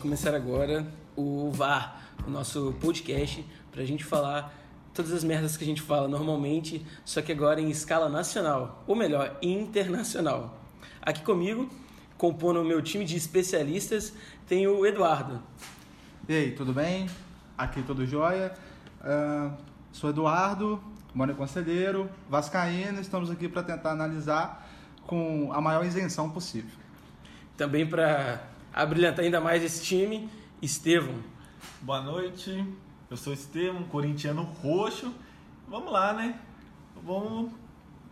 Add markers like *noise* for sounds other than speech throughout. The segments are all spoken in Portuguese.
começar agora o VAR, o nosso podcast, para a gente falar todas as merdas que a gente fala normalmente, só que agora em escala nacional, ou melhor, internacional. Aqui comigo, compondo o meu time de especialistas, tem o Eduardo. E aí, tudo bem? Aqui tudo jóia. Uh, sou Eduardo, moro Conselheiro, Vascaíno, estamos aqui para tentar analisar com a maior isenção possível. Também para abrilhantar ainda mais esse time, Estevão. Boa noite, eu sou Estevão, corintiano roxo. Vamos lá, né? Vamos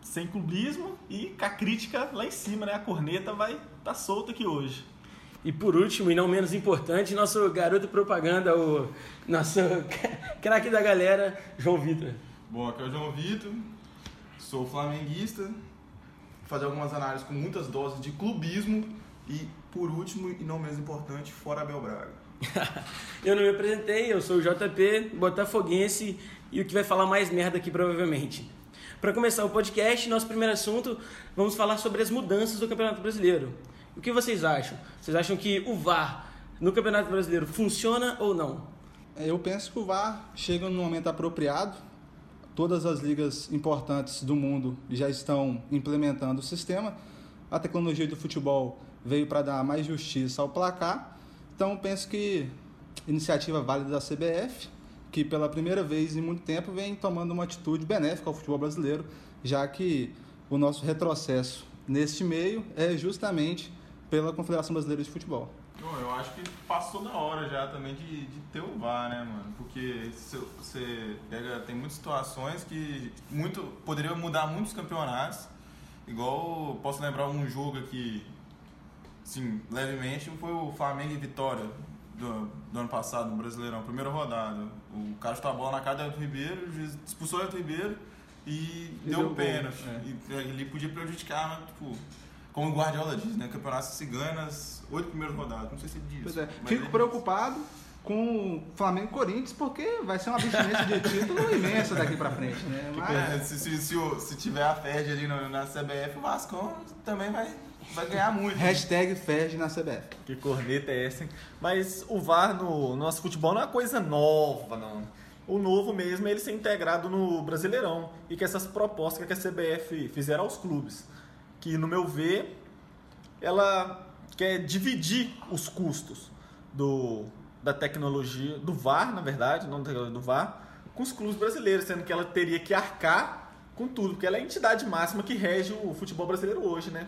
sem clubismo e com a crítica lá em cima, né? A corneta vai estar tá solta aqui hoje. E por último, e não menos importante, nosso garoto propaganda, o nosso *laughs* craque da galera, João Vitor. Bom, aqui é o João Vitor, sou flamenguista, vou fazer algumas análises com muitas doses de clubismo e, por último, e não menos importante, fora Abel Braga. *laughs* eu não me apresentei, eu sou o JP, botafoguense e o que vai falar mais merda aqui provavelmente. Para começar o podcast, nosso primeiro assunto, vamos falar sobre as mudanças do Campeonato Brasileiro. O que vocês acham? Vocês acham que o VAR no Campeonato Brasileiro funciona ou não? Eu penso que o VAR chega no momento apropriado. Todas as ligas importantes do mundo já estão implementando o sistema. A tecnologia do futebol veio para dar mais justiça ao placar. Então penso que iniciativa válida da CBF, que pela primeira vez em muito tempo vem tomando uma atitude benéfica ao futebol brasileiro, já que o nosso retrocesso neste meio é justamente pela Confederação Brasileira de Futebol. eu acho que passou da hora já também de, de ter o VAR, né, mano? Porque você pega, tem muitas situações que muito poderia mudar muitos campeonatos. Igual posso lembrar um jogo aqui sim, levemente, foi o Flamengo e Vitória do, do ano passado, no Brasileirão, primeira rodada. O cara chutou a bola na cara do Everton Ribeiro, o juiz expulsou o Everton Ribeiro e, e deu, deu pênalti. É. E ele podia prejudicar, mas, tipo, como o Guardiola diz, né? Campeonato se ganha nas oito primeiras rodadas. Não sei se ele diz. Pois é. Fico preocupado com o Flamengo e Corinthians, porque vai ser uma abstinência de título *laughs* imensa daqui pra frente, né? Mas... É, se, se, se, se, tiver a FED ali no, na CBF, o Vasco também vai vai ganhar muito. Hashtag Ferg na CBF. Que corneta é essa, hein? Mas o VAR no, nosso futebol não é uma coisa nova, não. O novo mesmo é ele ser integrado no Brasileirão e que essas propostas que a CBF fizeram aos clubes, que no meu ver, ela quer dividir os custos do, da tecnologia, do VAR, na verdade, não do VAR, com os clubes brasileiros, sendo que ela teria que arcar com tudo, porque ela é a entidade máxima que rege o futebol brasileiro hoje, né?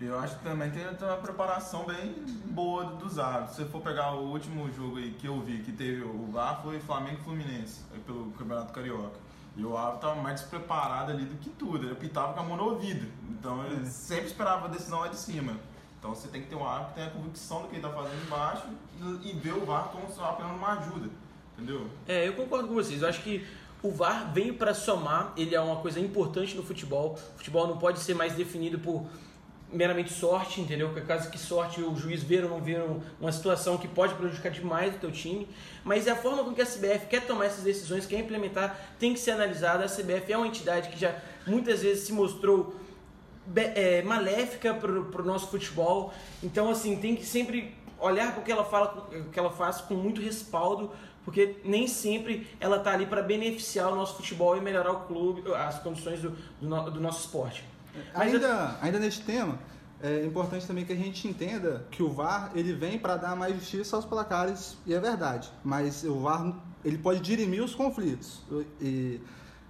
Eu acho que também tem uma preparação bem boa dos árbitros. Se você for pegar o último jogo aí que eu vi, que teve o VAR, foi Flamengo Fluminense, pelo Campeonato Carioca. E o árbitro estava mais despreparado ali do que tudo. Ele pitava com a mão no ouvido. Então ele é. sempre esperava a decisão lá de cima. Então você tem que ter um árbitro que tenha a convicção do que ele está fazendo embaixo e, e ver o VAR como apenas uma ajuda. Entendeu? É, eu concordo com vocês. Eu acho que o VAR veio para somar, ele é uma coisa importante no futebol. O futebol não pode ser mais definido por meramente sorte, entendeu? Que caso que sorte o juiz ver ou não ver uma situação que pode prejudicar demais o teu time, mas é a forma com que a CBF quer tomar essas decisões, quer implementar, tem que ser analisada. A CBF é uma entidade que já muitas vezes se mostrou é, maléfica para o nosso futebol, então assim tem que sempre olhar para o que ela fala, o que ela faz com muito respaldo, porque nem sempre ela está ali para beneficiar o nosso futebol e melhorar o clube, as condições do, do, do nosso esporte. Ainda, ainda neste tema, é importante também que a gente entenda que o VAR ele vem para dar mais justiça aos placares e é verdade, mas o VAR ele pode dirimir os conflitos e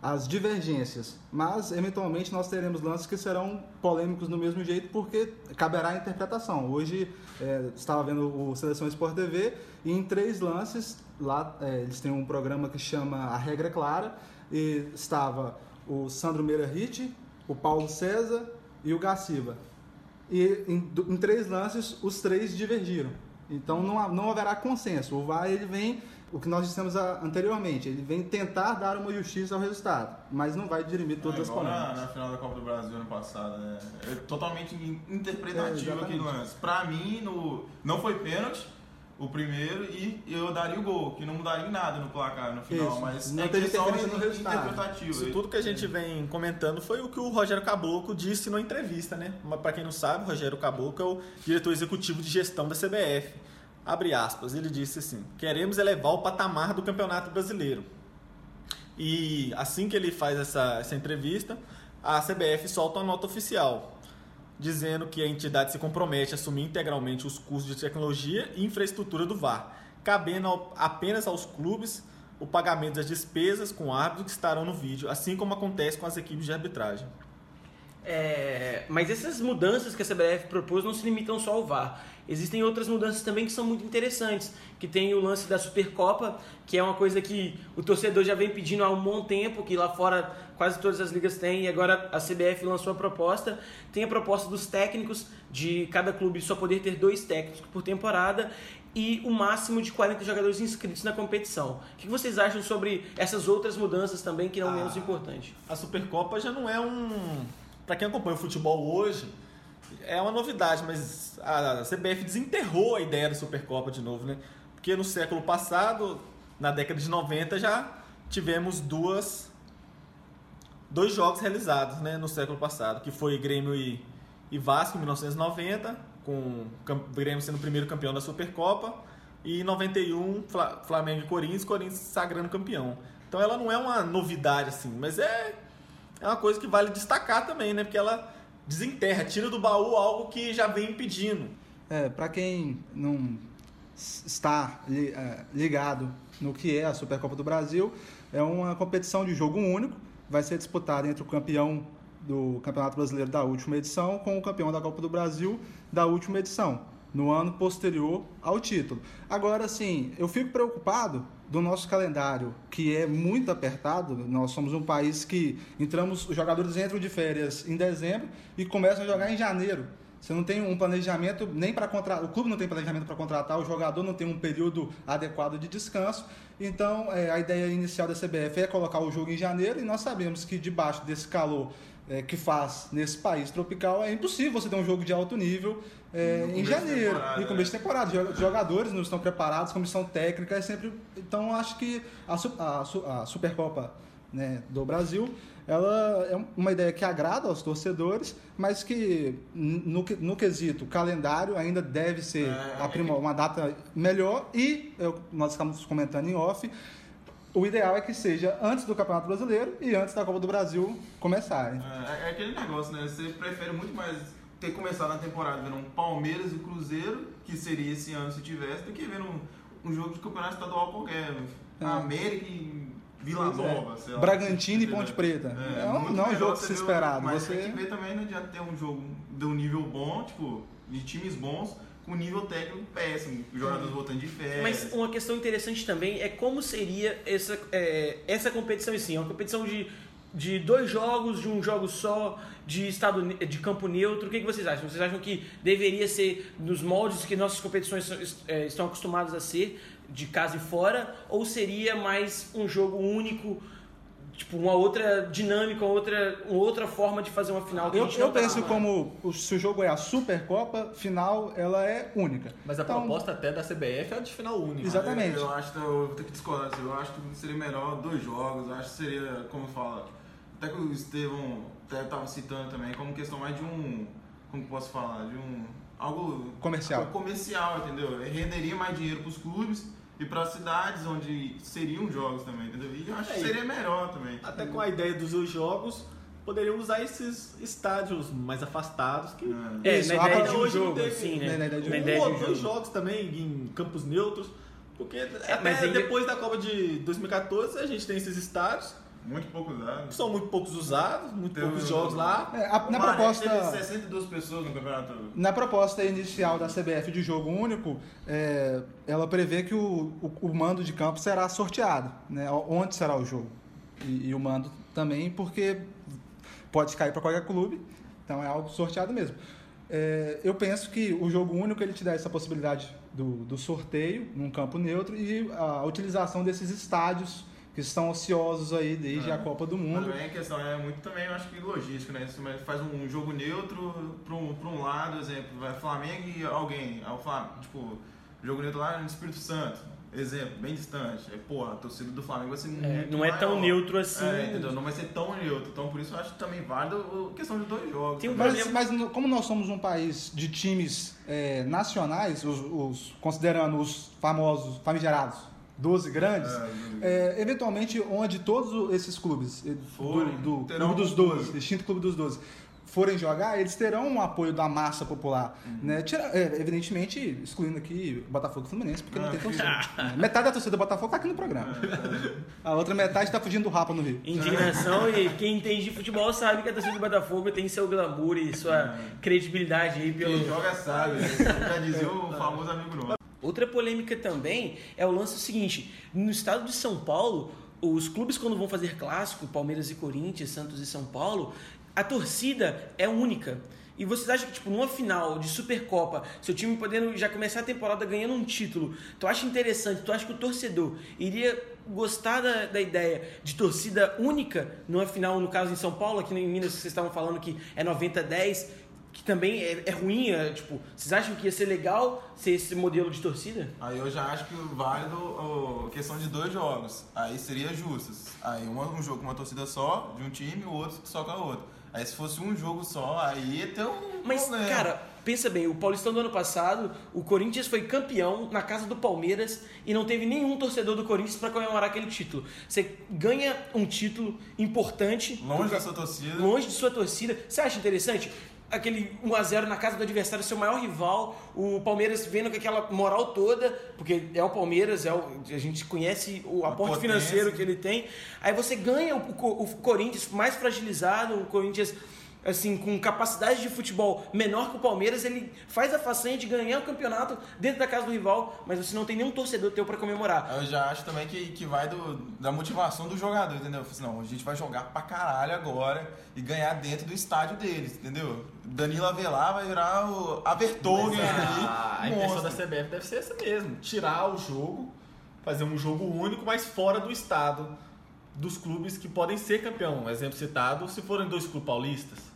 as divergências, mas eventualmente nós teremos lances que serão polêmicos do mesmo jeito porque caberá a interpretação. Hoje é, estava vendo o Seleção Sport TV e em três lances lá é, eles têm um programa que chama A Regra Clara e estava o Sandro Meira Ritt, o Paulo César e o Gaciba. E em, em, três lances, os três divergiram. Então não, não haverá consenso. O VAR ele vem, o que nós dissemos anteriormente, ele vem tentar dar uma justiça ao resultado, mas não vai dirimir todas é, as polêmicas. Na, na, final da Copa do Brasil ano passado, né? é totalmente interpretativo é, aquele lance. Para mim, no, não foi pênalti, o primeiro e eu daria o gol, que não mudaria em nada no placar no final, Isso. mas não é questão interpretativo. Isso tudo que a gente vem comentando foi o que o Rogério Caboclo disse na entrevista, né? Mas para quem não sabe, o Rogério Caboclo é o diretor executivo de gestão da CBF. Abre aspas, ele disse assim: queremos elevar o patamar do Campeonato Brasileiro. E assim que ele faz essa, essa entrevista, a CBF solta uma nota oficial dizendo que a entidade se compromete a assumir integralmente os custos de tecnologia e infraestrutura do VAR, cabendo apenas aos clubes o pagamento das despesas com árbitros que estarão no vídeo, assim como acontece com as equipes de arbitragem. É, mas essas mudanças que a CBF propôs não se limitam só ao VAR. Existem outras mudanças também que são muito interessantes, que tem o lance da Supercopa, que é uma coisa que o torcedor já vem pedindo há um bom tempo, que lá fora quase todas as ligas têm, e agora a CBF lançou a proposta. Tem a proposta dos técnicos, de cada clube só poder ter dois técnicos por temporada, e o máximo de 40 jogadores inscritos na competição. O que vocês acham sobre essas outras mudanças também, que não Ah. menos importantes? A Supercopa já não é um. Para quem acompanha o futebol hoje, é uma novidade, mas a CBF desenterrou a ideia da Supercopa de novo, né? Porque no século passado, na década de 90, já tivemos duas dois jogos realizados, né, no século passado, que foi Grêmio e, e Vasco em 1990, com o Grêmio sendo o primeiro campeão da Supercopa, e em 91 Fla- Flamengo e Corinthians, Corinthians sagrando campeão. Então ela não é uma novidade assim, mas é é uma coisa que vale destacar também, né? Porque ela desenterra, tira do baú algo que já vem impedindo. É, para quem não está é, ligado no que é a Supercopa do Brasil, é uma competição de jogo único, vai ser disputada entre o campeão do Campeonato Brasileiro da última edição com o campeão da Copa do Brasil da última edição, no ano posterior ao título. Agora, sim, eu fico preocupado do nosso calendário, que é muito apertado. Nós somos um país que entramos, os jogadores entram de férias em dezembro e começam a jogar em janeiro. Você não tem um planejamento nem para contratar, o clube não tem planejamento para contratar, o jogador não tem um período adequado de descanso. Então, é, a ideia inicial da CBF é colocar o jogo em janeiro e nós sabemos que debaixo desse calor é, que faz nesse país tropical é impossível você ter um jogo de alto nível é, No em janeiro, temporada, em começo de temporada. Os jogadores não estão preparados, comissão técnica é sempre. Então, acho que a, a a Supercopa né, do Brasil ela é uma ideia que agrada aos torcedores, mas que no, no quesito calendário ainda deve ser É, aprimo- uma data melhor e eu- nós estamos comentando em off. O ideal é que seja antes do Campeonato Brasileiro e antes da Copa do Brasil começarem. É, é aquele negócio, né? Você prefere muito mais ter começado a temporada vendo um Palmeiras e Cruzeiro, que seria esse ano se tivesse, do que vendo um, um jogo de campeonato estadual qualquer. É. América e Vila é. Nova, sei lá. Bragantino e? Ponte Preta. É um- muito não é um jogo que você se ver o- esperado, Mas você- tem que ver também, não adianta ter um jogo de um nível bom, tipo, de times bons, com nível técnico péssimo, jogadores voltando de férias. Mas uma questão interessante também é como seria essa, é, essa competição em si. É uma competição de, de dois jogos, de um jogo só, de estado de campo neutro. O que, que vocês acham? Vocês acham que deveria ser nos moldes que nossas competições é, estão acostumadas a ser, de casa e fora? Ou seria mais um jogo único, tipo, uma outra dinâmica, uma outra, uma outra forma de fazer uma final? que a Eu, gente não eu tá penso acostumado? como o- se o jogo é a Supercopa, final ela é única. Mas a Então, proposta até da CBF é a de final única. Exatamente. Eu, eu acho que eu vou ter que discordar. Eu acho que seria melhor dois jogos. Eu acho que seria, como fala, até que o Estevão até estava citando também, como questão mais de um. Como posso falar? De um. Algo. Comercial. algo comercial, entendeu? Renderia mais dinheiro para os clubes e para as cidades onde seriam jogos também, entendeu? E eu acho que É, e- seria melhor também. Até com a ideia dos dois jogos, poderiam usar esses estádios mais afastados que É, Isso, na ideia de um hoje não jogo, teve- assim, né? na- ideia de um- Na um ideia ou de um dois jogo. jogos também em campos neutros. Porque até mas ainda- depois da Copa de 2014 a gente tem esses estádios Muito pouco são muito poucos usados, muito Tem poucos o- jogos lá. é, a- na O Maré proposta. Teve 62 pessoas no campeonato. Na proposta inicial da CBF de jogo único, é, ela prevê que o, o, o mando de campo será sorteado, né? onde será o jogo. E, e o mando também, porque pode cair para qualquer clube, então é algo sorteado mesmo. É, eu penso que o jogo único ele te dá essa possibilidade do, do sorteio num campo neutro e a utilização desses estádios que estão ociosos aí desde É. a Copa do Mundo. também a questão é muito também, eu acho que logística, né? Você faz um jogo neutro para um, pra um lado, exemplo, vai Flamengo e alguém, aí o Flam- tipo, jogo neutro lá no Espírito Santo. exemplo, bem distante, é, porra, a torcida do Flamengo vai ser muito É, não é tão maior. neutro assim. É, entendeu? Não vai ser tão neutro. Então, por isso eu acho também válido a questão de dois jogos. Tem um Mas, problema- mas como nós somos um país de times é, nacionais, os, os- considerando os famosos, famigerados, 12 grandes, É, é, eventualmente onde todos esses clubes, eh, Forem, do, do terão Clube dos um 12, público. extinto Clube dos 12, forem jogar, eles terão um apoio da massa popular. Uhum. Né? Tira- é, evidentemente, excluindo aqui Botafogo e Fluminense, porque não Ah, tem torcida. Ah. né? Metade da torcida do Botafogo tá aqui no programa. *laughs* A outra metade tá fugindo do Rapa no Rio. Indignação e quem entende de futebol sabe que a torcida do Botafogo tem seu glamour e sua credibilidade aí Quem pelo. joga sabe. Já dizia o famoso amigo nosso. Outra polêmica também é o lance seguinte: no estado de São Paulo, os clubes quando vão fazer clássico, Palmeiras e Corinthians, Santos e São Paulo, a torcida é única. E vocês acham que, tipo, numa final de Supercopa, seu time podendo já começar a temporada ganhando um título, tu acha interessante, tu acha que o torcedor iria gostar da, da ideia de torcida única numa final, no caso em São Paulo, aqui em Minas vocês estavam falando que é 90-10, que também é, é ruim, é, tipo, vocês acham que ia ser legal ser esse modelo de torcida? Aí eu já acho que válido a questão de dois jogos. Aí seria justos. Aí uma- um jogo com uma torcida só, de um time, o outro só com a outra. Aí se fosse um jogo só, aí ia ter um. Mas, problema. cara, pensa bem, o Paulistão do ano passado, o Corinthians foi campeão na casa do Palmeiras e não teve nenhum torcedor do Corinthians para comemorar aquele título. Você ganha um título importante Longe da sua torcida. longe de sua torcida. Você acha interessante? Aquele 1x0 na casa do adversário, seu maior rival, o Palmeiras vendo com aquela moral toda, porque é o Palmeiras, é o, a gente conhece o aporte financeiro que ele tem. Aí você ganha o, o- o Corinthians mais fragilizado, o Corinthians assim com capacidade de futebol menor que o Palmeiras, ele faz a façanha de ganhar o campeonato dentro da casa do rival, mas você não tem nenhum torcedor teu para comemorar. Eu já acho também que, que vai do, da motivação do jogador, entendeu? Eu falei assim, não, a gente vai jogar pra caralho agora e ganhar dentro do estádio deles, entendeu? Danilo Avelar vai virar o Avertogen Mas ali. a, a intenção da. CBF deve ser essa mesmo: tirar o jogo, fazer um jogo único, mas fora do estado dos clubes que podem ser campeão. Um exemplo citado, se forem dois clubes paulistas.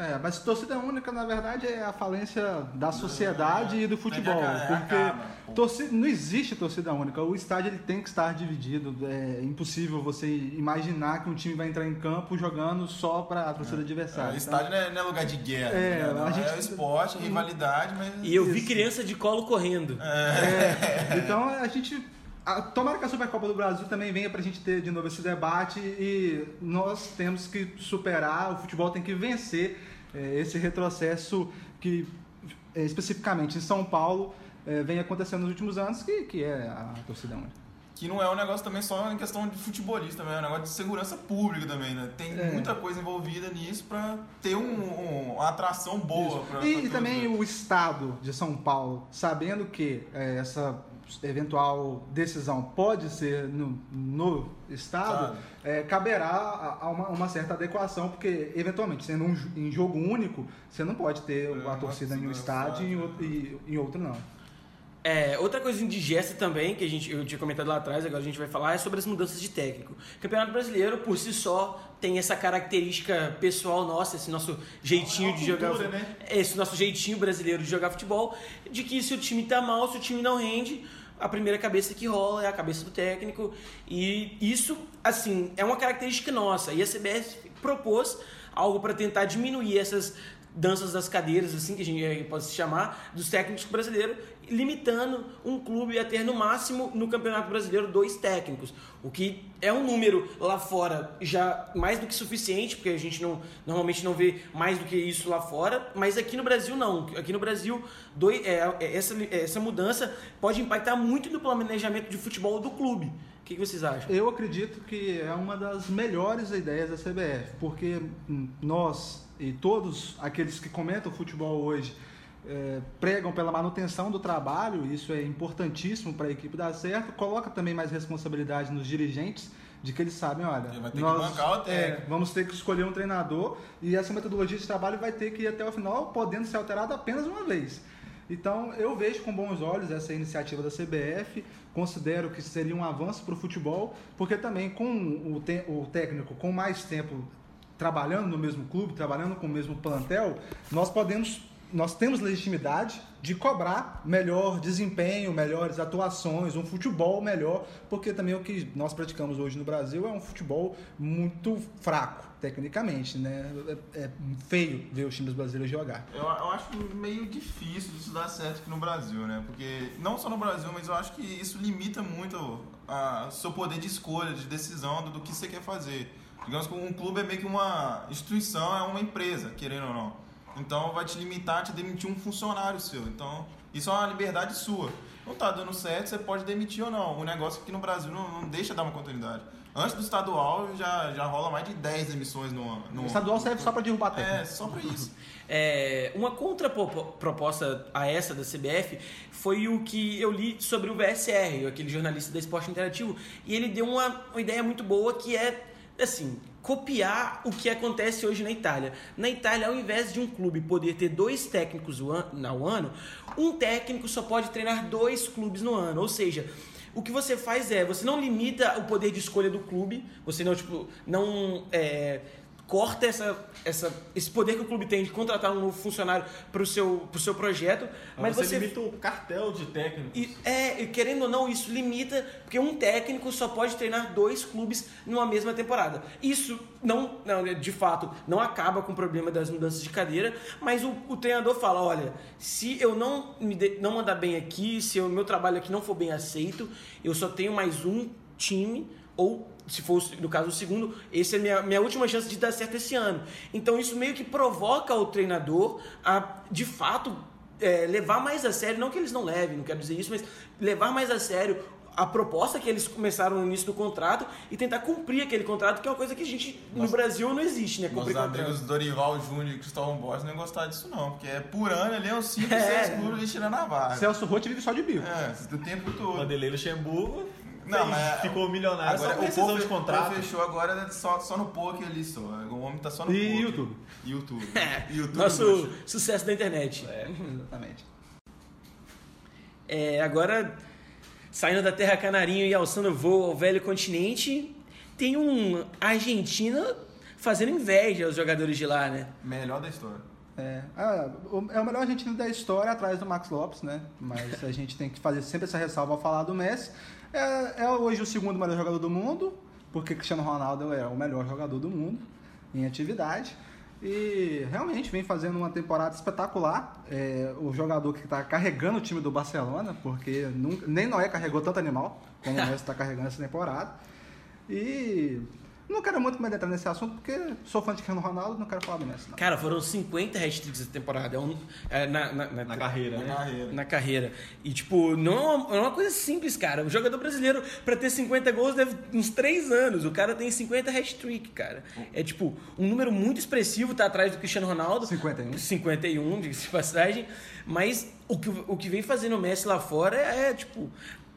É, mas torcida única, na verdade, é a falência da sociedade e do futebol. é, porque acaba. torcida, não existe torcida única. O estádio ele tem que estar dividido. É impossível você imaginar que um time vai entrar em campo jogando só para a torcida adversária. O estádio não é, não é lugar de guerra, É, ligado? a gente- é esporte, rivalidade, mas. E eu vi criança de colo correndo. É, então a gente. A- tomara que a Supercopa do Brasil também venha pra gente ter de novo esse debate e nós temos que superar, o futebol tem que vencer é, esse retrocesso que, é, especificamente em São Paulo, é, vem acontecendo nos últimos anos, que, que é a torcida única. Que não é um negócio também só em questão de futebolista, é um negócio de segurança pública também, né? Tem É. muita coisa envolvida nisso pra ter um, um- uma atração boa. Pra, E, pra e também o Estado de São Paulo, sabendo que é, essa eventual decisão pode ser no, no Estado, é, caberá a, a uma, uma certa adequação, porque eventualmente, sendo um, em jogo único, você não pode ter É, a torcida em um torcida estádio e em outro, e, em outro não. É, outra coisa indigesta também, que a gente, eu tinha comentado lá atrás, agora a gente vai falar, é sobre as mudanças de técnico. O Campeonato Brasileiro, por si só, tem essa característica pessoal nossa, esse nosso jeitinho É de jogar cultura, fu- né? Esse nosso jeitinho brasileiro de jogar futebol, de que se o time tá mal, se o time não rende, a primeira cabeça que rola é a cabeça do técnico. E isso, assim, é uma característica nossa. E a CBF propôs algo para tentar diminuir essas danças das cadeiras, assim que a gente pode se chamar, dos técnicos brasileiros, limitando um clube a ter no máximo no Campeonato Brasileiro dois técnicos, o que é um número lá fora já mais do que suficiente, porque a gente não normalmente não vê mais do que isso lá fora, mas aqui no Brasil não. Aqui no Brasil dois, é, é, essa, essa mudança pode impactar muito no planejamento de futebol do clube. O que, que vocês acham? Eu acredito que é uma das melhores ideias da CBF, porque nós e todos aqueles que comentam futebol hoje eh, pregam pela manutenção do trabalho, isso é importantíssimo para a equipe dar certo, coloca também mais responsabilidade nos dirigentes, de que eles sabem, olha, nós é, vamos ter que escolher um treinador e essa metodologia de trabalho vai ter que ir até o final, podendo ser alterada apenas uma vez. Então, eu vejo com bons olhos essa iniciativa da CBF, considero que seria um avanço para o futebol, porque também com o, te- o técnico com mais tempo trabalhando no mesmo clube, trabalhando com o mesmo plantel, nós podemos nós temos legitimidade de cobrar melhor desempenho, melhores atuações, um futebol melhor, porque também o que nós praticamos hoje no Brasil é um futebol muito fraco, tecnicamente, né? É, é feio ver os times brasileiros jogar. Eu, eu acho meio difícil isso dar certo aqui no Brasil, né? Porque não só no Brasil, mas eu acho que isso limita muito o seu poder de escolha, de decisão do, do que você quer fazer. Digamos que um clube é meio que uma instituição, é uma empresa, querendo ou não. Então vai te limitar a te demitir um funcionário seu. Então, isso é uma liberdade sua. Não tá dando certo, você pode demitir ou não. O negócio aqui no Brasil não, não deixa dar uma continuidade. Antes do estadual já, já rola mais de 10 emissões no ano. O estadual serve só para derrubar técnico. É, só para isso. *laughs* É, uma contraproposta a essa da CBF foi o que eu li sobre o VSR, aquele jornalista da Esporte Interativo, e ele deu uma, uma ideia muito boa que é assim, copiar o que acontece hoje na Itália. Na Itália, ao invés de um clube poder ter dois técnicos no ano, um técnico só pode treinar dois clubes no ano. Ou seja, o que você faz é, você não limita o poder de escolha do clube, você não, tipo, não é, corta essa, essa, esse poder que o clube tem de contratar um novo funcionário para o seu, pro seu projeto. Mas, você, você limita o cartel de técnicos. E, é, querendo ou não, isso limita, porque um técnico só pode treinar dois clubes numa mesma temporada. Isso não, não de fato, não acaba com o problema das mudanças de cadeira, mas o, o treinador fala: olha, se eu não, me de, não mandar bem aqui, se o meu trabalho aqui não for bem aceito, eu só tenho mais um time ou se for no caso o segundo, essa é a minha, minha última chance de dar certo esse ano. Então isso meio que provoca o treinador a, de fato, é, levar mais a sério, não que eles não levem, não quero dizer isso, mas levar mais a sério a proposta que eles começaram no início do contrato e tentar cumprir aquele contrato, que é uma coisa que a gente Nossa, no Brasil não existe, né? Cumprir nossos amigos Dorival Júnior e Cristóvão Borges não iam gostar disso não, porque é por ano ali é uns 5, 6 é. clubes tirando a vaga. Celso Roth vive só de bico. É, o tempo todo. Vanderlei Luxemburgo não, mas ficou milionário agora, só o povo, de contrato. fechou agora só, só no poker ali só. O homem tá só no e poker. YouTube. YouTube. *laughs* É, YouTube nosso sucesso da internet. É, exatamente. É, agora, saindo da terra canarinho e alçando voo ao velho continente, tem um argentino fazendo inveja aos jogadores de lá, né? Melhor da história. É, é o melhor argentino da história atrás do Max Lopes, né? Mas a gente tem que fazer sempre essa ressalva ao falar do Messi. É, é hoje o segundo melhor jogador do mundo, porque Cristiano Ronaldo é o melhor jogador do mundo em atividade. E realmente vem fazendo uma temporada espetacular. É, o jogador que está carregando o time do Barcelona, porque nunca, nem Noé carregou tanto animal como o Messi está carregando essa temporada. E não quero muito mais entrar nesse assunto, porque sou fã de Cristiano Ronaldo, não quero falar do Messi. Não. Cara, foram 50 hat-tricks essa temporada. É um, é, na, na, na, na, carreira, na né? carreira. Na carreira. E, tipo, não é uma, é uma coisa simples, cara. O jogador brasileiro, pra ter 50 gols, deve uns 3 anos. O cara tem 50 hat-trick, cara. É, tipo, um número muito expressivo, tá atrás do Cristiano Ronaldo. 51. 51, diga-se de passagem. Mas o que, o que vem fazendo o Messi lá fora é, é tipo,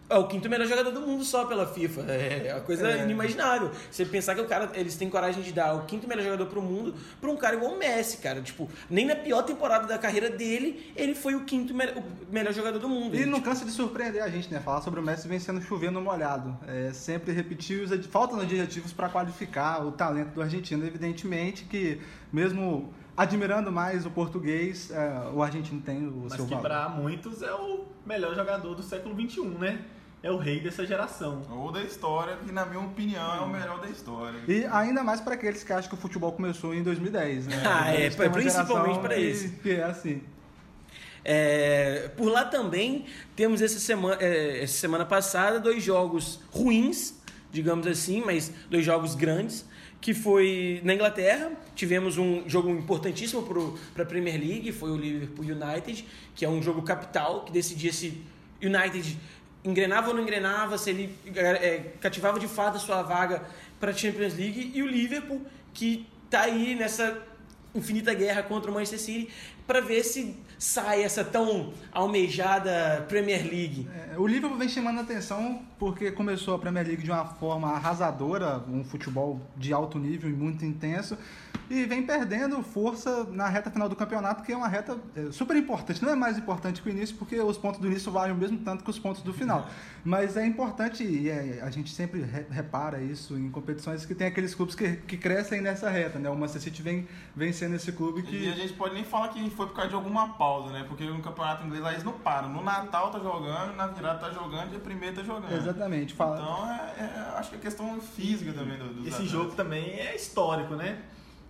é o quinto melhor jogador do mundo só pela FIFA. É uma coisa é. inimaginável. Você pensar que o cara, eles têm coragem de dar o quinto melhor jogador pro mundo pra um cara igual o Messi, cara. Tipo, nem na pior temporada da carreira dele, ele foi o quinto me o melhor jogador do mundo. E ele, não tipo... cansa de surpreender a gente, né? Falar sobre o Messi vem sendo chovendo molhado. É, sempre repetir os faltam adjetivos para qualificar o talento do argentino. Evidentemente que, mesmo admirando mais o português, é, o argentino tem o Mas seu que valor. para muitos é o melhor jogador do século XXI, né? É o rei dessa geração. Ou da história, que na minha opinião é o melhor da história. E ainda mais para aqueles que acham que o futebol começou em 2010, né? *laughs* Ah, é, principalmente que- isso. Que é assim. É, por lá também temos essa semana, é, essa semana passada dois jogos ruins, digamos assim, mas dois jogos grandes, que foi na Inglaterra, tivemos um jogo importantíssimo para a Premier League, foi o Liverpool United, que é um jogo capital, que decidia se United engrenava ou não engrenava, se ele é, cativava de fato a sua vaga para a Champions League, e o Liverpool, que está aí nessa infinita guerra contra o Manchester City, para ver se sai essa tão almejada Premier League. É, o Liverpool vem chamando a atenção porque começou a Premier League de uma forma arrasadora, um futebol de alto nível e muito intenso, e vem perdendo força na reta final do campeonato, que é uma reta é, super importante. Não é mais importante que o início, porque os pontos do início valem o mesmo tanto que os pontos do final. Mas é importante, e é, a gente sempre re- repara isso em competições, que tem aqueles clubes que, que crescem nessa reta. Né? O Manchester City vem vencendo esse clube que... E a gente pode nem falar que foi por causa de alguma pausa, né? Porque no campeonato inglês lá eles não param. No Natal tá jogando, na virada tá jogando, dia primeiro tá jogando. Exatamente. Fala. Então é, é- acho que é questão física também do, dos Esse atletas. jogo também é histórico, né?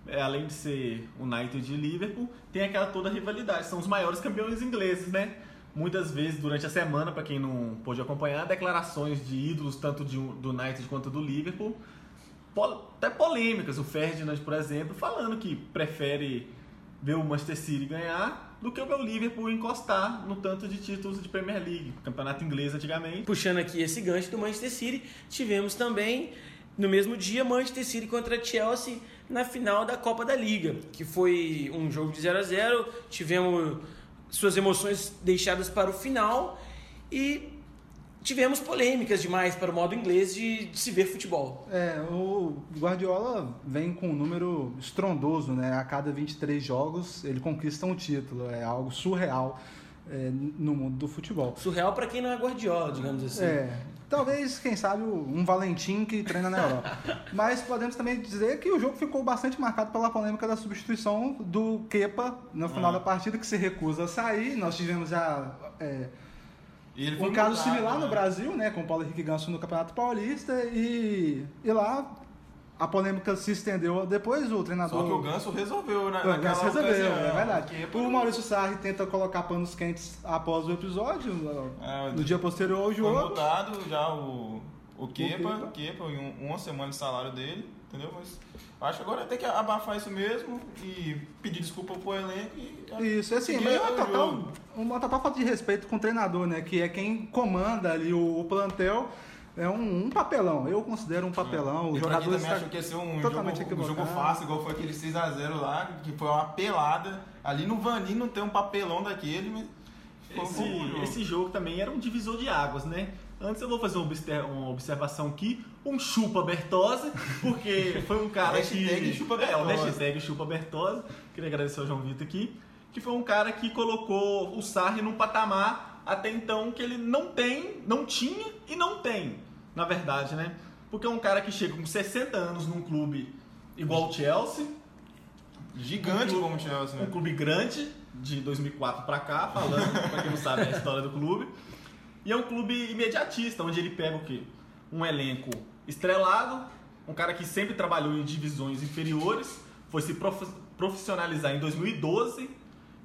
É, além de ser United e Liverpool, tem aquela toda rivalidade. São os maiores campeões ingleses, né? Muitas vezes durante a semana, para quem não pôde acompanhar, declarações de ídolos tanto de, do United quanto do Liverpool, até polêmicas. O Ferdinand, por exemplo, falando que prefere ver o Manchester City ganhar do que ver o Liverpool encostar no tanto de títulos de Premier League, campeonato inglês antigamente. Puxando aqui esse gancho do Manchester City, tivemos também no mesmo dia Manchester City contra Chelsea na final da Copa da Liga, que foi um jogo de 0 a 0. Tivemos suas emoções deixadas para o final e tivemos polêmicas demais para o modo inglês de, de se ver futebol. É, o Guardiola vem com um número estrondoso, né? A cada 23 jogos ele conquista um título. É algo surreal é, no mundo do futebol. Surreal para quem não é Guardiola, digamos assim. É, talvez, quem sabe, um Valentim que treina na Europa. *laughs* Mas podemos também dizer que o jogo ficou bastante marcado pela polêmica da substituição do Kepa no final Ah. da partida, que se recusa a sair. Nós tivemos já é, um caso multado, similar no né? Brasil, né, com o Paulo Henrique Ganso no Campeonato Paulista. E, e lá a polêmica se estendeu. Depois o treinador. Só que o Ganso resolveu, né? O Ganso resolveu, ocasião. é verdade. Kepa- O Maurício Sarri tenta colocar panos quentes após o episódio, É, no dia posterior ao Foi jogo. multado já o, o Kepa, Kepa. Kepa, em um- uma semana de salário dele, entendeu? Mas acho que agora tem que abafar isso mesmo e pedir desculpa pro elenco e. Isso, assim, mas é uma total, uma total falta de respeito com o treinador, né? Que é quem comanda ali o, o plantel. É um, um papelão, eu considero um papelão. O jogador também achou que ia ser um totalmente jogo, um jogo fácil, igual foi aquele 6x0 lá, que foi uma pelada. Ali no Vaninho não tem um papelão daquele, mas. Esse, esse jogo também era um divisor de águas, né? Antes eu vou fazer uma observação aqui, um chupa Bertozzi, porque foi um cara que... Hashtag chupa É, o hashtag chupa Bertozzi, queria agradecer ao João Vitor aqui, que foi um cara que colocou o Sarri num patamar até então que ele não tem, não tinha e não tem, na verdade, né? Porque é um cara que chega com 60 anos num clube igual o Chelsea, Gigante um clube- como o Chelsea, um né? clube grande, de 2004 pra cá, falando, pra quem não sabe a história do clube. E é um clube imediatista, onde ele pega o quê? Um elenco estrelado, um cara que sempre trabalhou em divisões inferiores, foi se prof- profissionalizar em 2012,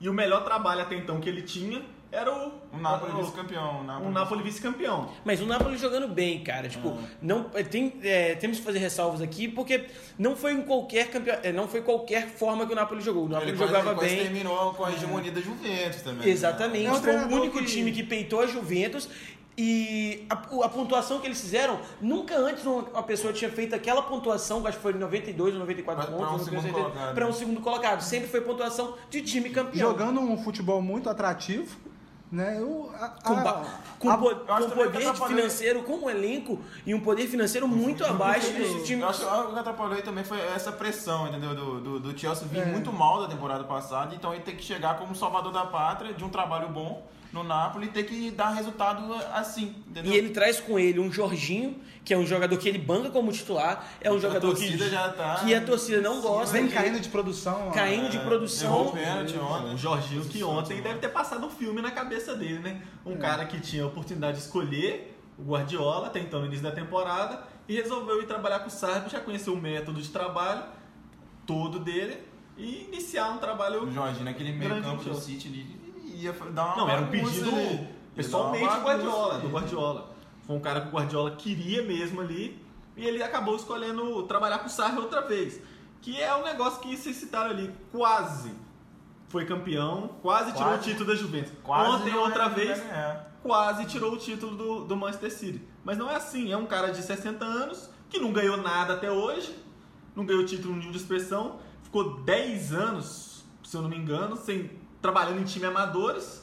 e o melhor trabalho até então que ele tinha era o, Um Napoli o- vice-campeão. um Napoli vice-campeão. Mas o Napoli jogando bem, cara. Tipo, não é, tem, é, temos que fazer ressalvas aqui, porque não foi em qualquer campeão, é, não foi qualquer forma que o Napoli jogou. O Napoli Ele jogava ele quase bem. terminou com a hegemonia da Juventus também. Exatamente. É um foi o único que- time que peitou a Juventus. E a, a pontuação que eles fizeram, nunca antes uma, uma pessoa tinha feito aquela pontuação, acho que foi 92 ou 94 Pra- pontos, pra um pra um segundo colocado. Sempre foi pontuação de time campeão. Jogando um futebol muito atrativo, né? O, a, Com, a- com a- po- eu com poder financeiro, com um elenco e um poder financeiro muito abaixo dos times. Eu acho que o que atrapalhou aí também foi essa pressão, entendeu? Do, do, do Chelsea vir É. muito mal da temporada passada, então ele tem que chegar como salvador da pátria, de um trabalho bom no Napoli ter que dar resultado assim, entendeu? E ele traz com ele um Jorginho, que é um jogador que ele banca como titular, é um A jogador que, torcida já tá- que a torcida não gosta. vem caindo de produção. ó. caindo de Errou produção. o Jorginho que ontem deve ter passado um filme na cabeça dele, né? Um cara que tinha a oportunidade de escolher o Guardiola, até então no início da temporada, e resolveu ir trabalhar com o Sarri, já conheceu o método de trabalho todo dele e iniciar um trabalho. O Jorginho, naquele meio campo do. City ali, ia dar uma Não, era um pedido ali. Pessoalmente do Guardiola, do Guardiola. Foi um cara que o Guardiola queria mesmo ali e ele acabou escolhendo trabalhar com o Sarri outra vez. Que é um negócio que vocês citaram ali, quase foi campeão, quase, tirou o Quase. título da Juventus. Quase Ontem, outra era- vez, é. quase tirou o título do, do Manchester City. Mas não é assim, é um cara de 60 anos que não ganhou nada até hoje, não ganhou título nenhum de expressão, ficou 10 anos, se eu não me engano, sem, trabalhando em time amadores.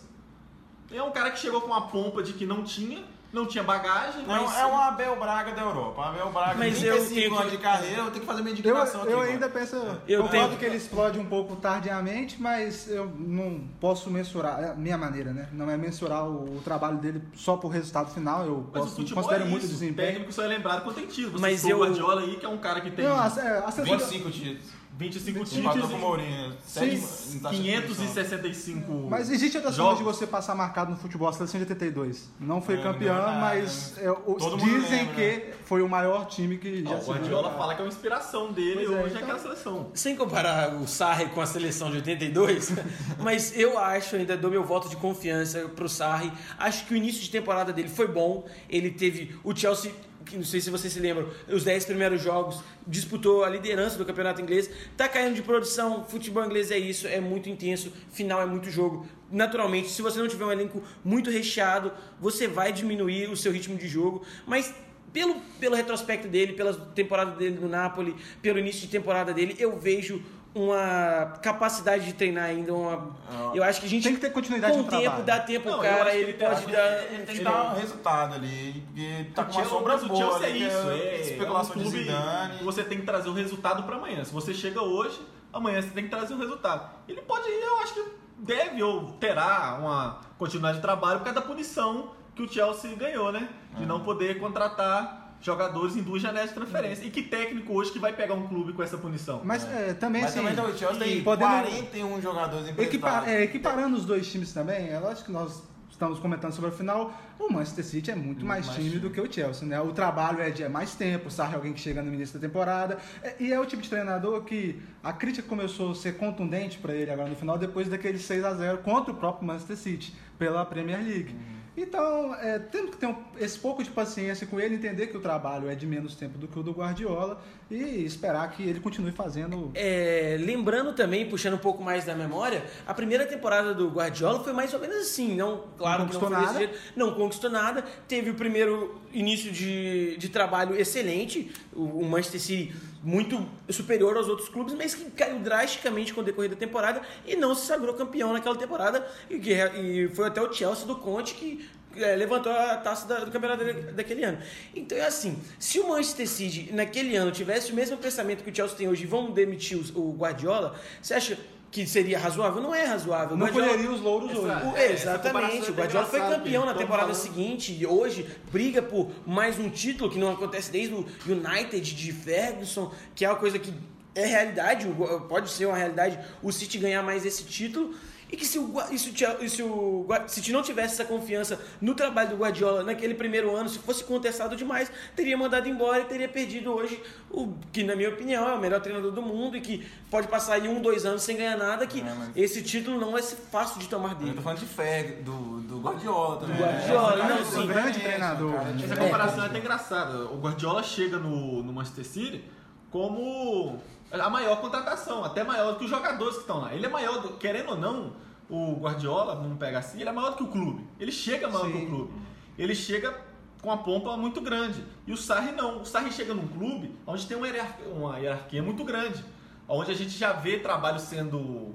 É um cara que chegou com uma pompa de que não tinha, não tinha bagagem, É, mas um- é um Abel Braga da Europa. Abel Braga, Mas 35 eu tenho anos que- de carreira, eu tenho que fazer minha Eu, indignação aqui. eu agora. ainda penso. Eu concordo tenho- que ele explode um pouco tardiamente, mas eu não posso mensurar. É a minha maneira, né? Não é mensurar o, o trabalho dele só por resultado final. Eu Mas o posso, considero é muito isso. O desempenho. técnico só é lembrado quando tem título. Você Mas eu- o Guardiola aí, que é um cara que tem Não, a, é, a da- 25 títulos. 25 Empatou títulos com o e Mourinho. Sétima- em taxa de conversão. 565 Mas existe outra jogos. forma de você passar marcado no futebol, a seleção de 82. Não foi É, campeã, não nada, mas né? é, o- dizem lembra, que foi o maior time que já Não, o se viu. Guardiola fala que é uma inspiração dele Pois é, hoje então- aquela seleção. Sem comparar o Sarri com a seleção de 82, *laughs* mas eu acho, ainda dou meu voto de confiança pro Sarri. Acho que o início de temporada dele foi bom. Ele teve o Chelsea, que não sei se vocês se lembram, os 10 primeiros jogos, disputou a liderança do campeonato inglês. Tá caindo de produção, futebol inglês é isso, é muito intenso, final é muito jogo. Naturalmente, se você não tiver um elenco muito recheado, você vai diminuir o seu ritmo de jogo, mas pelo, pelo retrospecto dele, pela temporada dele no Napoli, pelo início de temporada dele, eu vejo uma capacidade de treinar ainda. Uma, eu acho que a gente Tem que ter continuidade com no o tempo, trabalho. dá tempo Não, cara, ele ele pode dar. Ele tem que ele- dar um resultado ali, porque tá O com uma Chelsea- sombra boa ali, é que isso, é, especulação é um de clube Zidane. que Você tem que trazer o resultado para amanhã. Se você chega hoje, amanhã você tem que trazer o resultado. Ele pode ir, eu acho que deve ou terá uma continuidade de trabalho por causa da punição que o Chelsea ganhou, né? De não poder contratar jogadores em duas janelas de transferência. E que técnico hoje que vai pegar um clube com essa punição? Mas é, também Mas assim. também o Chelsea tem podendo- 41 jogadores Equipa- emprestados. é, equiparando os dois times também, é lógico que nós estamos comentando sobre a final, o Manchester City é muito mais, mais time, time. do que o Chelsea, né? O trabalho é de é mais tempo, o Sarri é alguém que chega no início da temporada, é- e é o tipo de treinador que a crítica começou a ser contundente para ele agora no final, depois daquele 6 a 0 contra o próprio Manchester City, pela Premier League. Uhum. Então, é, temos que ter um- esse pouco de paciência com ele, entender que o trabalho é de menos tempo do que o do Guardiola e esperar que ele continue fazendo É, lembrando também, puxando um pouco mais da memória, a primeira temporada do Guardiola foi mais ou menos assim, não, claro Não que não conquistou foi desse nada. jeito, não conquistou nada, teve o primeiro início de, de trabalho excelente, o, o Manchester City muito superior aos outros clubes, mas que caiu drasticamente com o decorrer da temporada e não se sagrou campeão naquela temporada e, que- e foi até o Chelsea do Conte que é, levantou a taça da- do campeonato da- daquele ano. Então é assim, se o Manchester City naquele ano tivesse o mesmo pensamento que o Chelsea tem hoje vão demitir o Guardiola, você acha que seria razoável? Não é razoável. O não Guardiola- colheria os louros hoje. Exato. É, exatamente, é o Guardiola foi campeão na temporada estamos seguinte e hoje briga por mais um título que não acontece desde o United de Ferguson, que é uma coisa que é realidade, pode ser uma realidade o City ganhar mais esse título. E que se o, e se o, e se o City não tivesse essa confiança no trabalho do Guardiola naquele primeiro ano, se fosse contestado demais, teria mandado embora e teria perdido hoje o que, na minha opinião, é o melhor treinador do mundo e que pode passar aí um, dois anos sem ganhar nada, que É, mas- esse título não ser fácil de tomar Eu dele. tô falando de Ferg, do, do Guardiola também. Guardiola, Essa não, cara sim. de Grande treinador. cara Essa É. comparação é até engraçada. O Guardiola chega no, no Manchester City como a maior contratação, até maior do que os jogadores que estão lá. Ele é maior, do- querendo ou não, o Guardiola, vamos pegar assim, ele é maior do que o clube. Ele chega maior Sim. que o clube. Ele chega com uma pompa muito grande. E o Sarri não. O Sarri chega num clube onde tem uma hierarquia, uma hierarquia muito grande. Onde a gente já vê trabalhos sendo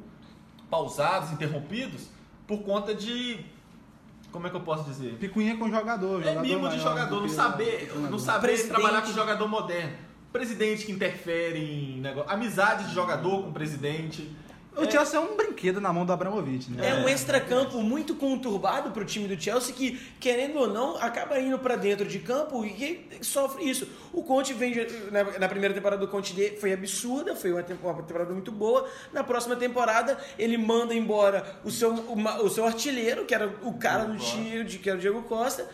pausados, interrompidos, por conta de. Como é que eu posso dizer? Picuinha com jogador. É jogador mimo de jogador, do não saber, não saber Presidente. trabalhar com jogador moderno. Presidente que interfere em negócio. Amizade de jogador com presidente. O Chelsea é um brinquedo na mão do Abramovich, né? É um extracampo muito conturbado pro time do Chelsea que, querendo ou não, acaba indo pra dentro de campo e sofre isso. O Conte vem na, na primeira temporada do Conte foi absurda, foi uma, tempo- uma temporada muito boa. Na próxima temporada ele manda embora o seu, uma- o seu artilheiro, que era o cara do time, de- que era o Diego Costa,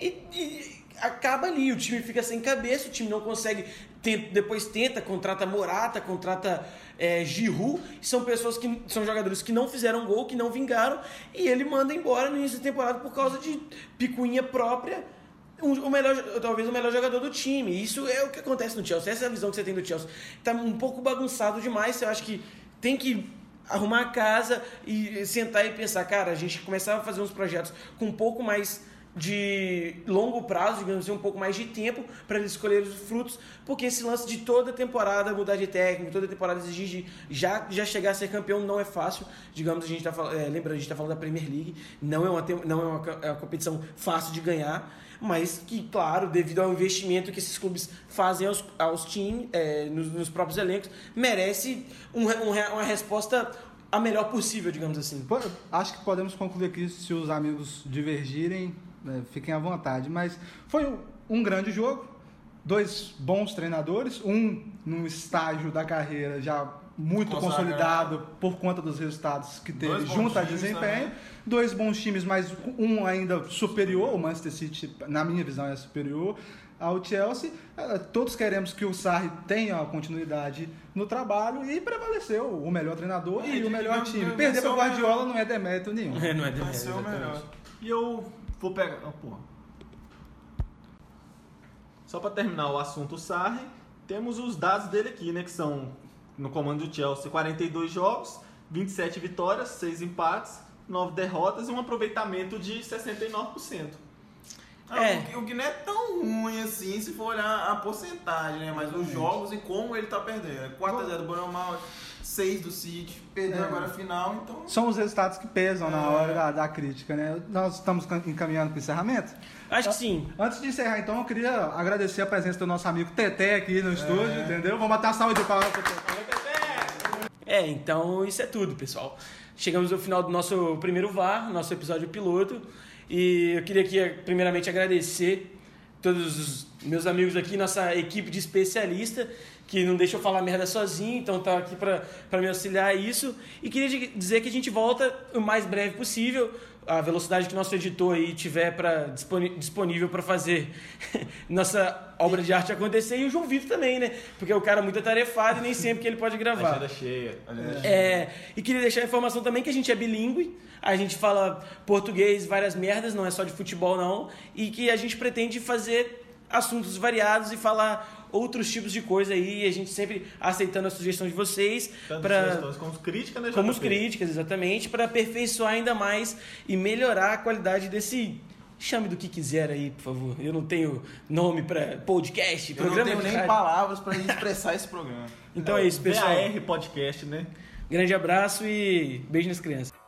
e, e acaba ali, o time fica sem cabeça, o time não consegue, ten- depois tenta, contrata Morata, contrata é, Giroud, são pessoas que são jogadores que não fizeram gol, que não vingaram, e ele manda embora no início da temporada por causa de picuinha própria, um- o melhor, talvez o melhor jogador do time. Isso é o que acontece no Chelsea, essa é a visão que você tem do Chelsea. Tá um pouco bagunçado demais, eu acho que tem que arrumar a casa e sentar e pensar, cara, a gente começar a fazer uns projetos com um pouco mais de longo prazo, digamos assim, um pouco mais de tempo para eles escolherem os frutos, porque esse lance de toda temporada mudar de técnico, toda temporada exigir já, já chegar a ser campeão não é fácil. Digamos, a gente tá falando, é, lembrando, a gente está falando da Premier League, não é uma, não é uma, é uma competição fácil de ganhar, mas que, claro, devido ao investimento que esses clubes fazem aos, aos times, é, nos, nos próprios elencos, merece um um uma resposta a melhor possível, digamos assim. Acho que podemos concluir aqui, se os amigos divergirem, fiquem à vontade. Mas foi um- grande jogo. dois bons treinadores, um num estágio da carreira já muito Consagrado. consolidado por conta dos resultados que teve junto a desempenho. também. Dois bons times, mas um ainda superior, o Manchester City, na minha visão, é superior ao Chelsea. Eh, Todos queremos que o Sarri tenha continuidade no trabalho e prevaleceu o melhor treinador É, e o melhor time. Perder para o Guardiola melhor. não é demérito nenhum. É, não é Vai demérito, ser o exatamente. melhor. E eu vou pegar. Ah, porra. Só pra terminar o assunto Sarri, temos os dados dele aqui, né? Que são no comando do Chelsea: 42 jogos, 27 vitórias, 6 empates, 9 derrotas e um aproveitamento de 69%. Ah, É. o que- O que não é tão ruim assim se for olhar a porcentagem, né? Mas os jogos e como ele tá perdendo. 4x0 do Bournemouth, 6 do City, perdeu É. agora a final, então... São os resultados que pesam na É. hora da, da crítica, né? Nós estamos cam- encaminhando para o encerramento. Acho que sim. Antes de encerrar, então, eu queria agradecer a presença do nosso amigo Teté aqui no estúdio, entendeu? Vamos uma salva de palmas pro Teté. É, então isso é tudo, pessoal. Chegamos ao final do nosso primeiro VAR, nosso episódio piloto. E eu queria aqui, primeiramente, agradecer todos os meus amigos aqui, nossa equipe de especialista, que não deixa eu falar merda sozinho, então tá aqui pra pra me auxiliar a isso. E queria di- dizer que a gente volta o mais breve possível, a velocidade que nosso editor aí tiver pra, disponível para fazer *laughs* nossa obra de arte acontecer. E o João Vitor também, né? Porque é o cara muito atarefado e nem sempre que ele pode gravar. Agenda cheia. É, e queria deixar a informação também que a gente é bilíngue, a gente fala português, várias merdas, não é só de futebol não, e que a gente pretende fazer assuntos variados e falar outros tipos de coisa aí, a gente sempre aceitando a sugestão de vocês Tanto para sugestões como críticas, né? como críticas, exatamente, para aperfeiçoar ainda mais e melhorar a qualidade desse chame do que quiser aí, por favor. Eu não tenho nome para podcast, Eu não programa tenho de nem rádio. palavras pra expressar esse programa. *laughs* Então é isso, pessoal. VAR Podcast, né? Grande abraço e beijo nas crianças.